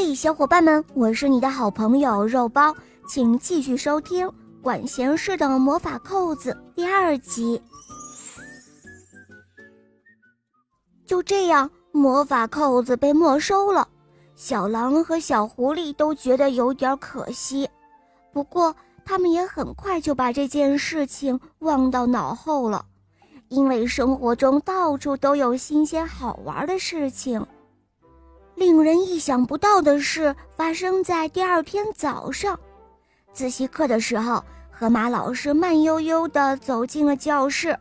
嘿，小伙伴们，我是你的好朋友肉包，请继续收听《管闲事的魔法扣子》第二集。就这样，魔法扣子被没收了，小狼和小狐狸都觉得有点可惜，不过他们也很快就把这件事情忘到脑后了，因为生活中到处都有新鲜好玩的事情。令人意想不到的事发生在第二天早上，自习课的时候，河马老师慢悠悠地走进了教室，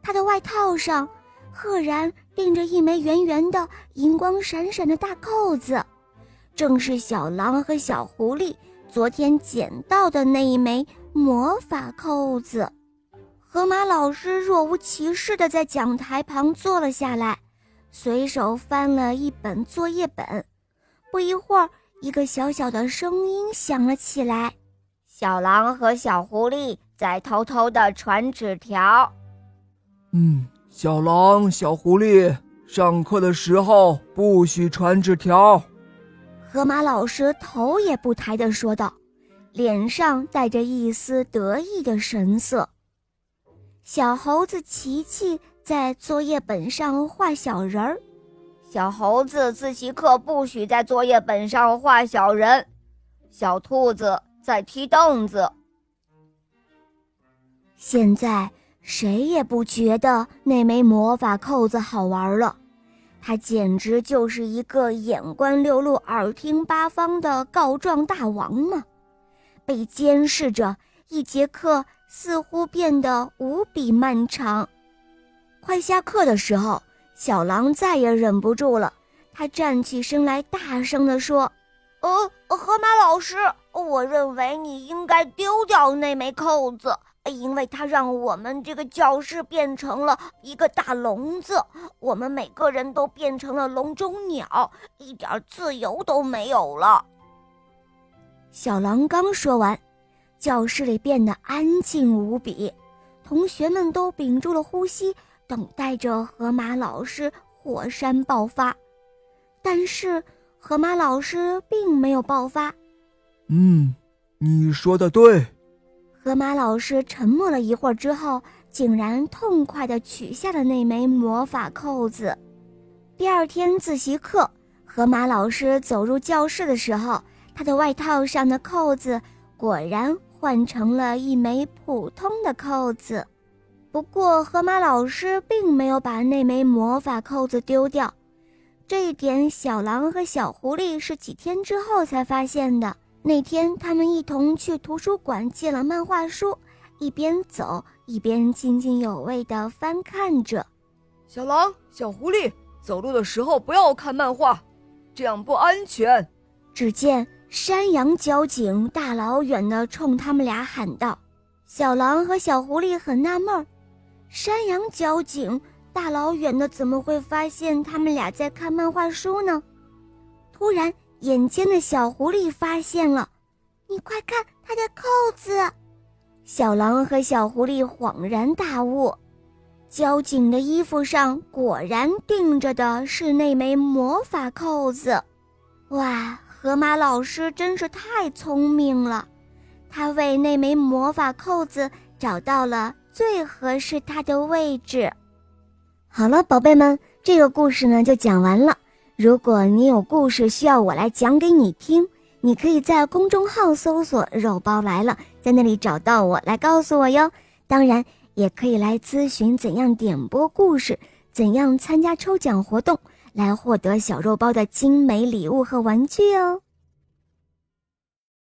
他的外套上赫然钉着一枚圆圆的、银光闪闪的大扣子，正是小狼和小狐狸昨天捡到的那一枚魔法扣子。河马老师若无其事地在讲台旁坐了下来。随手翻了一本作业本，不一会儿，一个小小的声音响了起来：“小狼和小狐狸在偷偷的传纸条。”“嗯，小狼、小狐狸，上课的时候不许传纸条。”河马老师头也不抬地说道，脸上带着一丝得意的神色。小猴子琪琪。在作业本上画小人儿，小猴子自习课不许在作业本上画小人，小兔子在踢凳子。现在谁也不觉得那枚魔法扣子好玩了，它简直就是一个眼观六路、耳听八方的告状大王嘛！被监视着，一节课似乎变得无比漫长。快下课的时候，小狼再也忍不住了，他站起身来，大声地说：“呃，河马老师，我认为你应该丢掉那枚扣子，因为它让我们这个教室变成了一个大笼子，我们每个人都变成了笼中鸟，一点自由都没有了。”小狼刚说完，教室里变得安静无比，同学们都屏住了呼吸。等待着河马老师火山爆发，但是河马老师并没有爆发。嗯，你说的对。河马老师沉默了一会儿之后，竟然痛快地取下了那枚魔法扣子。第二天自习课，河马老师走入教室的时候，他的外套上的扣子果然换成了一枚普通的扣子。不过，河马老师并没有把那枚魔法扣子丢掉，这一点小狼和小狐狸是几天之后才发现的。那天，他们一同去图书馆借了漫画书，一边走一边津津有味地翻看着。小狼、小狐狸，走路的时候不要看漫画，这样不安全。只见山羊交警大老远地冲他们俩喊道：“小狼和小狐狸很纳闷儿。”山羊交警大老远的怎么会发现他们俩在看漫画书呢？突然，眼尖的小狐狸发现了，你快看他的扣子！小狼和小狐狸恍然大悟，交警的衣服上果然钉着的是那枚魔法扣子。哇，河马老师真是太聪明了，他为那枚魔法扣子找到了。最合适它的位置。好了，宝贝们，这个故事呢就讲完了。如果你有故事需要我来讲给你听，你可以在公众号搜索“肉包来了”，在那里找到我来告诉我哟。当然，也可以来咨询怎样点播故事，怎样参加抽奖活动，来获得小肉包的精美礼物和玩具哦。